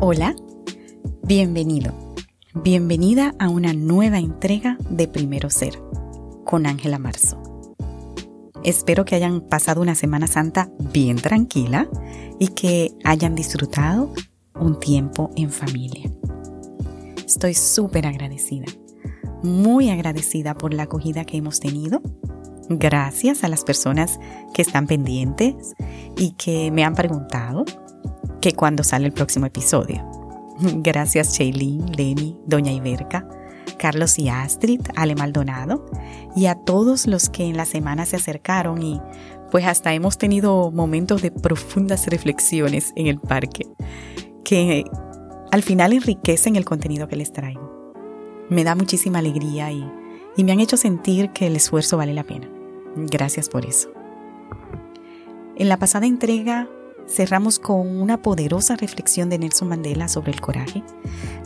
Hola, bienvenido, bienvenida a una nueva entrega de Primero Ser con Ángela Marzo. Espero que hayan pasado una Semana Santa bien tranquila y que hayan disfrutado un tiempo en familia. Estoy súper agradecida, muy agradecida por la acogida que hemos tenido. Gracias a las personas que están pendientes y que me han preguntado cuando sale el próximo episodio. Gracias Shailene, Lenny, Doña Iberca, Carlos y Astrid, Ale Maldonado y a todos los que en la semana se acercaron y pues hasta hemos tenido momentos de profundas reflexiones en el parque que al final enriquecen el contenido que les traigo. Me da muchísima alegría y, y me han hecho sentir que el esfuerzo vale la pena. Gracias por eso. En la pasada entrega cerramos con una poderosa reflexión de Nelson Mandela sobre el coraje,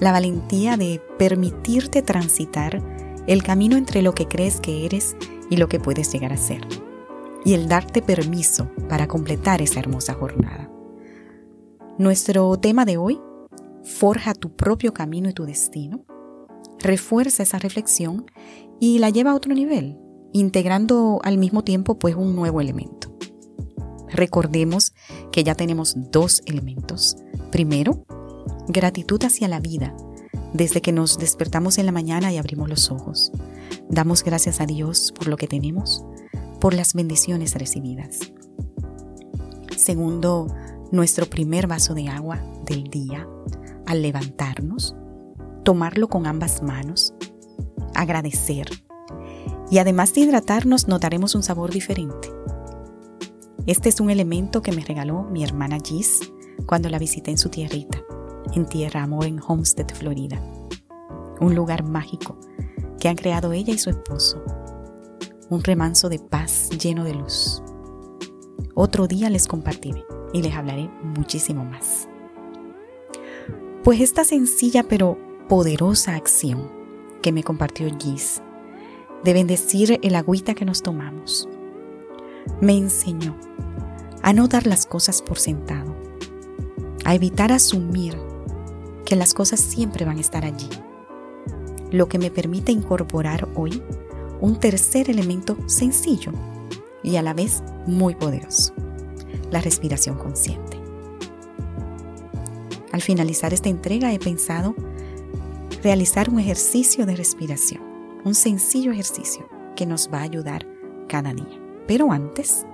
la valentía de permitirte transitar el camino entre lo que crees que eres y lo que puedes llegar a ser, y el darte permiso para completar esa hermosa jornada. Nuestro tema de hoy, forja tu propio camino y tu destino, refuerza esa reflexión y la lleva a otro nivel, integrando al mismo tiempo pues un nuevo elemento. Recordemos que ya tenemos dos elementos. Primero, gratitud hacia la vida, desde que nos despertamos en la mañana y abrimos los ojos. Damos gracias a Dios por lo que tenemos, por las bendiciones recibidas. Segundo, nuestro primer vaso de agua del día, al levantarnos, tomarlo con ambas manos, agradecer. Y además de hidratarnos, notaremos un sabor diferente este es un elemento que me regaló mi hermana Gis cuando la visité en su tierrita, en Tierra Amor en Homestead, Florida. Un lugar mágico que han creado ella y su esposo. Un remanso de paz lleno de luz. Otro día les compartiré y les hablaré muchísimo más. Pues esta sencilla pero poderosa acción que me compartió Gis de bendecir el agüita que nos tomamos me enseñó a no dar las cosas por sentado, a evitar asumir que las cosas siempre van a estar allí, lo que me permite incorporar hoy un tercer elemento sencillo y a la vez muy poderoso, la respiración consciente. Al finalizar esta entrega he pensado realizar un ejercicio de respiración, un sencillo ejercicio que nos va a ayudar cada día. Pero antes,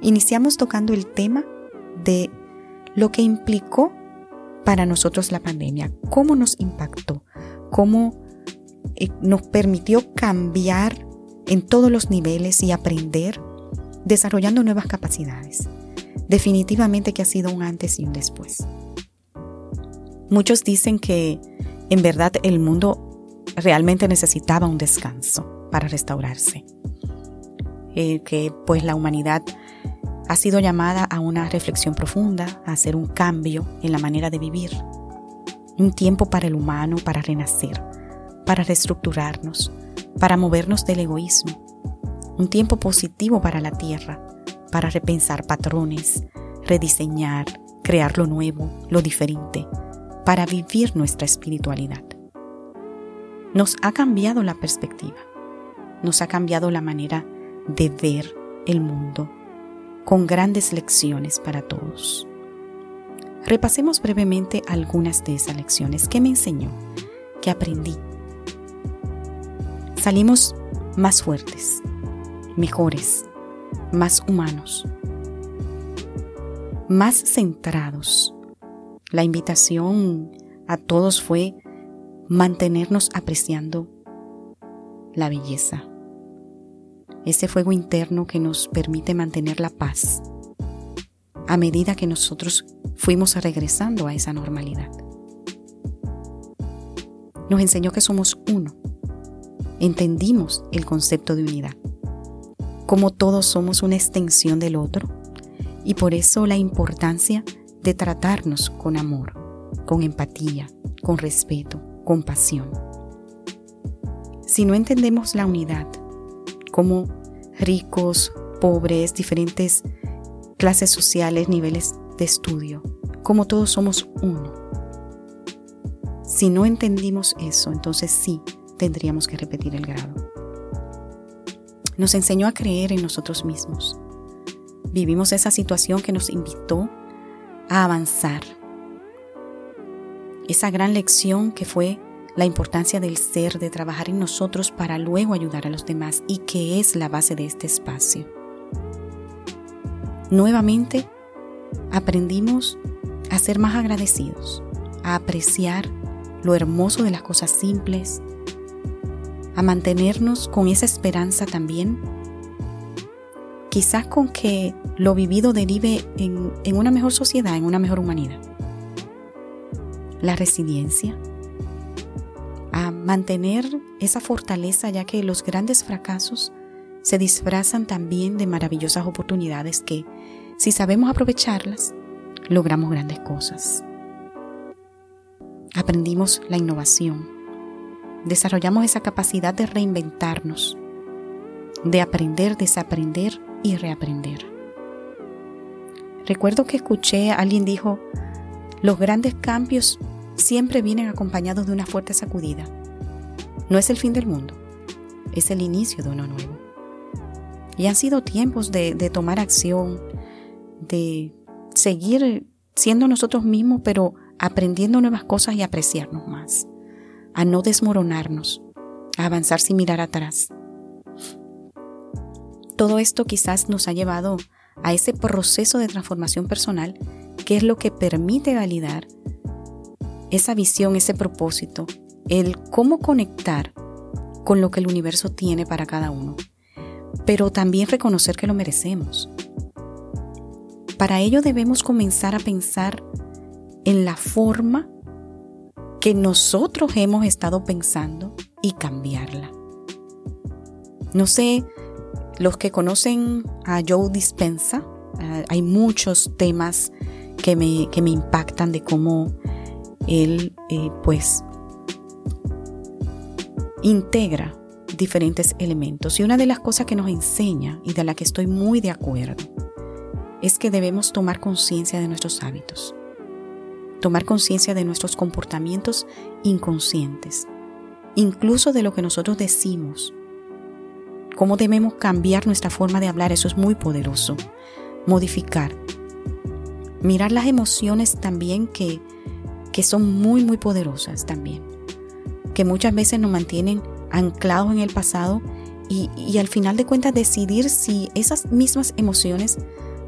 iniciamos tocando el tema de lo que implicó para nosotros la pandemia, cómo nos impactó, cómo eh, nos permitió cambiar en todos los niveles y aprender desarrollando nuevas capacidades. Definitivamente que ha sido un antes y un después. Muchos dicen que en verdad el mundo realmente necesitaba un descanso para restaurarse. Eh, que pues la humanidad ha sido llamada a una reflexión profunda, a hacer un cambio en la manera de vivir. Un tiempo para el humano, para renacer, para reestructurarnos, para movernos del egoísmo. Un tiempo positivo para la tierra, para repensar patrones, rediseñar, crear lo nuevo, lo diferente, para vivir nuestra espiritualidad. Nos ha cambiado la perspectiva, nos ha cambiado la manera de ver el mundo, con grandes lecciones para todos. Repasemos brevemente algunas de esas lecciones que me enseñó, que aprendí. Salimos más fuertes, mejores, más humanos, más centrados. La invitación a todos fue mantenernos apreciando la belleza, ese fuego interno que nos permite mantener la paz a medida que nosotros fuimos regresando a esa normalidad. Nos enseñó que somos uno. Entendimos el concepto de unidad, como todos somos una extensión del otro y por eso la importancia de tratarnos con amor, con empatía, con respeto, con pasión. Si no entendemos la unidad, como ricos, pobres, diferentes clases sociales, niveles de estudio, como todos somos uno. Si no entendimos eso, entonces sí tendríamos que repetir el grado. Nos enseñó a creer en nosotros mismos. Vivimos esa situación que nos invitó a avanzar. Esa gran lección que fue la importancia del ser, de trabajar en nosotros para luego ayudar a los demás y que es la base de este espacio. Nuevamente, aprendimos a ser más agradecidos, a apreciar lo hermoso de las cosas simples, a mantenernos con esa esperanza también, quizás con que lo vivido derive en, en una mejor sociedad, en una mejor humanidad. La resiliencia, a mantener esa fortaleza ya que los grandes fracasos se disfrazan también de maravillosas oportunidades que, si sabemos aprovecharlas, logramos grandes cosas. Aprendimos la innovación. Desarrollamos esa capacidad de reinventarnos, de aprender, desaprender y reaprender. Recuerdo que escuché alguien dijo, los grandes cambios siempre vienen acompañados de una fuerte sacudida. No es el fin del mundo, es el inicio de uno nuevo. Y han sido tiempos de, tomar acción, de seguir siendo nosotros mismos, pero aprendiendo nuevas cosas y apreciarnos más, a no desmoronarnos, a avanzar sin mirar atrás. Todo esto quizás nos ha llevado a ese proceso de transformación personal que es lo que permite validar esa visión, ese propósito, el cómo conectar con lo que el universo tiene para cada uno, pero también reconocer que lo merecemos. Para ello debemos comenzar a pensar en la forma que nosotros hemos estado pensando y cambiarla. No sé, los que conocen a Joe Dispensa, eh, hay muchos temas que me, que me, impactan de cómo él eh, pues integra diferentes elementos. Y una de las cosas que nos enseña y de la que estoy muy de acuerdo es que debemos tomar conciencia de nuestros hábitos tomar conciencia de nuestros comportamientos inconscientes, incluso de lo que nosotros decimos. Cómo debemos cambiar nuestra forma de hablar, eso es muy poderoso. Modificar. Mirar las emociones también que, que son muy, muy poderosas también. Que muchas veces nos mantienen anclados en el pasado y, y al final de cuentas decidir si esas mismas emociones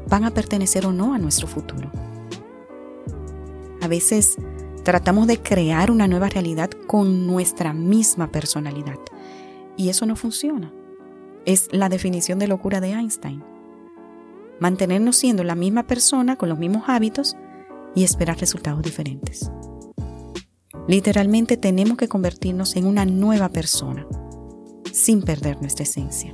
van a pertenecer o no a nuestro futuro. A veces tratamos de crear una nueva realidad con nuestra misma personalidad. Y eso no funciona. Es la definición de locura de Einstein. Mantenernos siendo la misma persona con los mismos hábitos y esperar resultados diferentes. Literalmente tenemos que convertirnos en una nueva persona, sin perder nuestra esencia.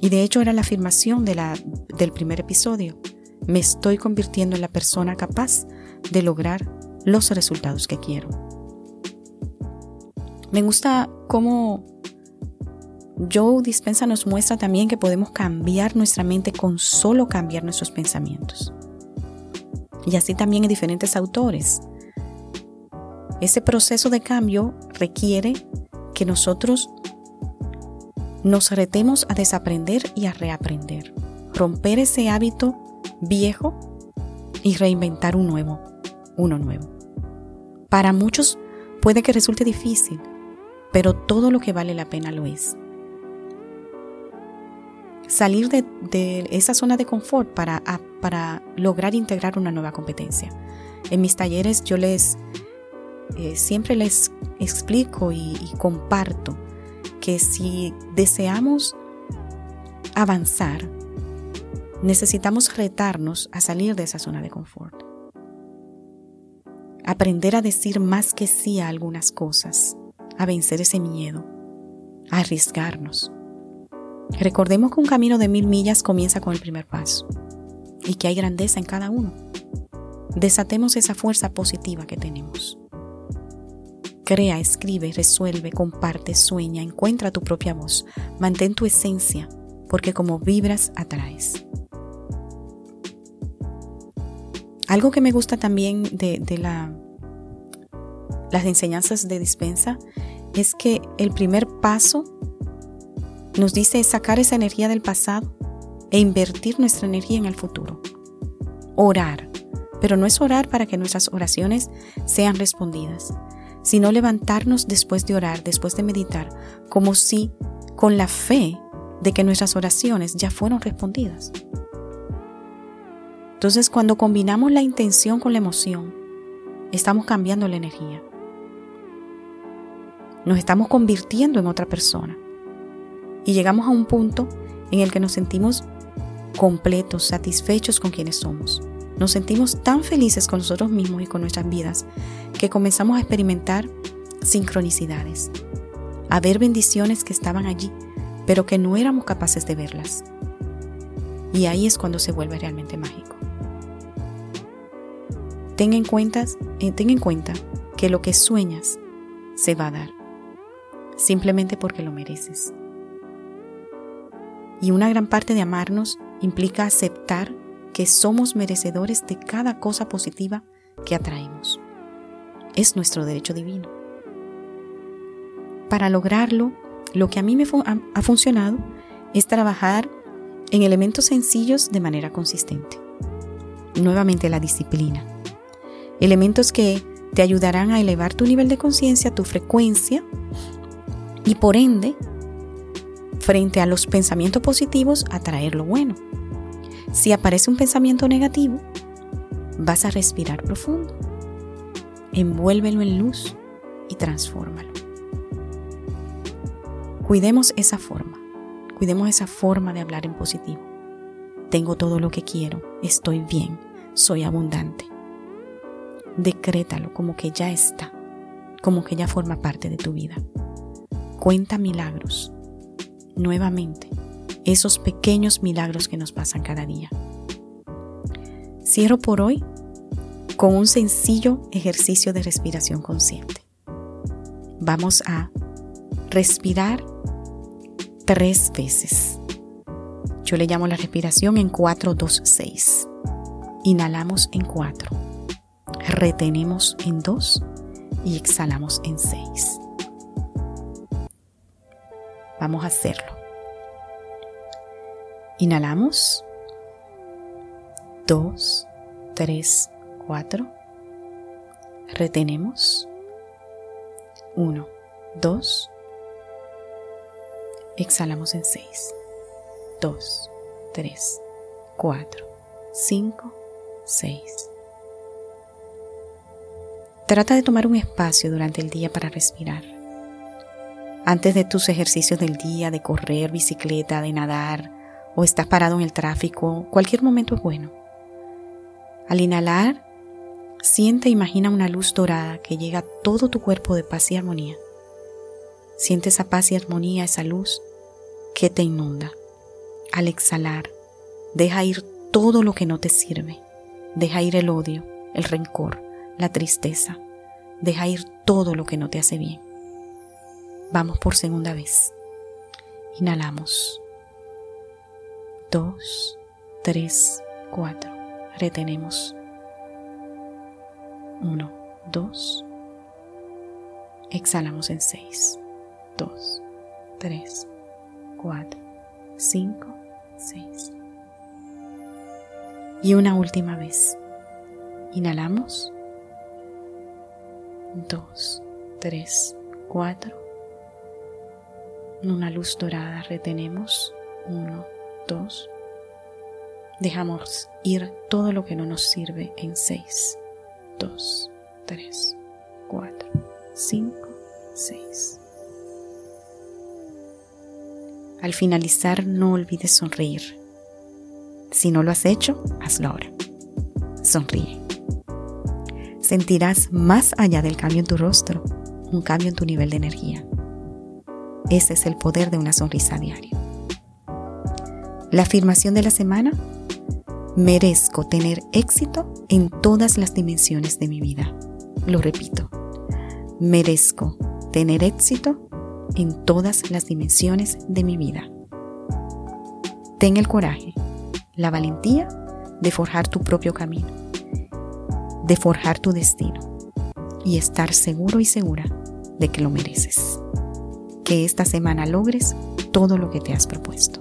Y de hecho era la afirmación del primer episodio. Me estoy convirtiendo en la persona capaz de lograr los resultados que quiero. Me gusta cómo Joe Dispensa nos muestra también que podemos cambiar nuestra mente con solo cambiar nuestros pensamientos. Y así también en diferentes autores. Ese proceso de cambio requiere que nosotros nos retemos a desaprender y a reaprender, romper ese hábito viejo y reinventar un nuevo uno nuevo. Para muchos puede que resulte difícil, pero todo lo que vale la pena lo es. Salir de, esa zona de confort para, para, lograr integrar una nueva competencia. En mis talleres yo les eh, siempre les explico y comparto que si deseamos avanzar, necesitamos retarnos a salir de esa zona de confort aprender a decir más que sí a algunas cosas, a vencer ese miedo, a arriesgarnos. Recordemos que un camino de mil millas comienza con el primer paso y que hay grandeza en cada uno. Desatemos esa fuerza positiva que tenemos. Crea, escribe, resuelve, comparte, sueña, encuentra tu propia voz, mantén tu esencia, porque como vibras, atraes. Algo que me gusta también de, la, las enseñanzas de dispensa es que el primer paso nos dice sacar esa energía del pasado e invertir nuestra energía en el futuro. Orar, pero no es orar para que nuestras oraciones sean respondidas, sino levantarnos después de orar, después de meditar, como si con la fe de que nuestras oraciones ya fueron respondidas. Entonces cuando combinamos la intención con la emoción, estamos cambiando la energía. Nos estamos convirtiendo en otra persona. Y llegamos a un punto en el que nos sentimos completos, satisfechos con quienes somos. Nos sentimos tan felices con nosotros mismos y con nuestras vidas que comenzamos a experimentar sincronicidades, a ver bendiciones que estaban allí, pero que no éramos capaces de verlas. Y ahí es cuando se vuelve realmente mágico. Ten en, cuenta, eh, ten en cuenta que lo que sueñas se va a dar, simplemente porque lo mereces. Y una gran parte de amarnos implica aceptar que somos merecedores de cada cosa positiva que atraemos. Es nuestro derecho divino. Para lograrlo, lo que a mí me ha funcionado es trabajar en elementos sencillos de manera consistente. Nuevamente la disciplina elementos que te ayudarán a elevar tu nivel de conciencia, tu frecuencia y por ende, frente a los pensamientos positivos, atraer lo bueno. Si aparece un pensamiento negativo, vas a respirar profundo, envuélvelo en luz y transfórmalo. Cuidemos esa forma, cuidemos esa forma de hablar en positivo. Tengo todo lo que quiero, estoy bien, soy abundante decrétalo como que ya está, como que ya forma parte de tu vida. Cuenta milagros. Nuevamente, esos pequeños milagros que nos pasan cada día. Cierro por hoy con un sencillo ejercicio de respiración consciente. Vamos a respirar tres veces. Yo le llamo la respiración en 4, 2, 6. Inhalamos en 4 retenemos en 2 y exhalamos en 6. Vamos a hacerlo. Inhalamos. 2, 3, 4. Retenemos. 1, 2. Exhalamos en 6. 2, 3, 4, 5, 6. Trata de tomar un espacio durante el día para respirar. Antes de tus ejercicios del día, de correr, bicicleta, de nadar, o estás parado en el tráfico, cualquier momento es bueno. Al inhalar, siente e imagina una luz dorada que llega a todo tu cuerpo de paz y armonía. Siente esa paz y armonía, esa luz que te inunda. Al exhalar, deja ir todo lo que no te sirve. Deja ir el odio, el rencor, la tristeza. Deja ir todo lo que no te hace bien. Vamos por segunda vez. Inhalamos. Dos, tres, cuatro. Retenemos. Uno, dos. Exhalamos en seis. Dos, tres, cuatro, cinco, seis. Y una última vez. Inhalamos. 2, 3, 4. Una luz dorada retenemos. 1, 2. Dejamos ir todo lo que no nos sirve en 6, 2, 3, 4, 5, 6. Al finalizar no olvides sonreír. Si no lo has hecho, hazlo ahora. Sonríe sentirás más allá del cambio en tu rostro, un cambio en tu nivel de energía. Ese es el poder de una sonrisa diaria. La afirmación de la semana, merezco tener éxito en todas las dimensiones de mi vida. Lo repito, merezco tener éxito en todas las dimensiones de mi vida. Ten el coraje, la valentía de forjar tu propio camino de forjar tu destino y estar seguro y segura de que lo mereces. Que esta semana logres todo lo que te has propuesto.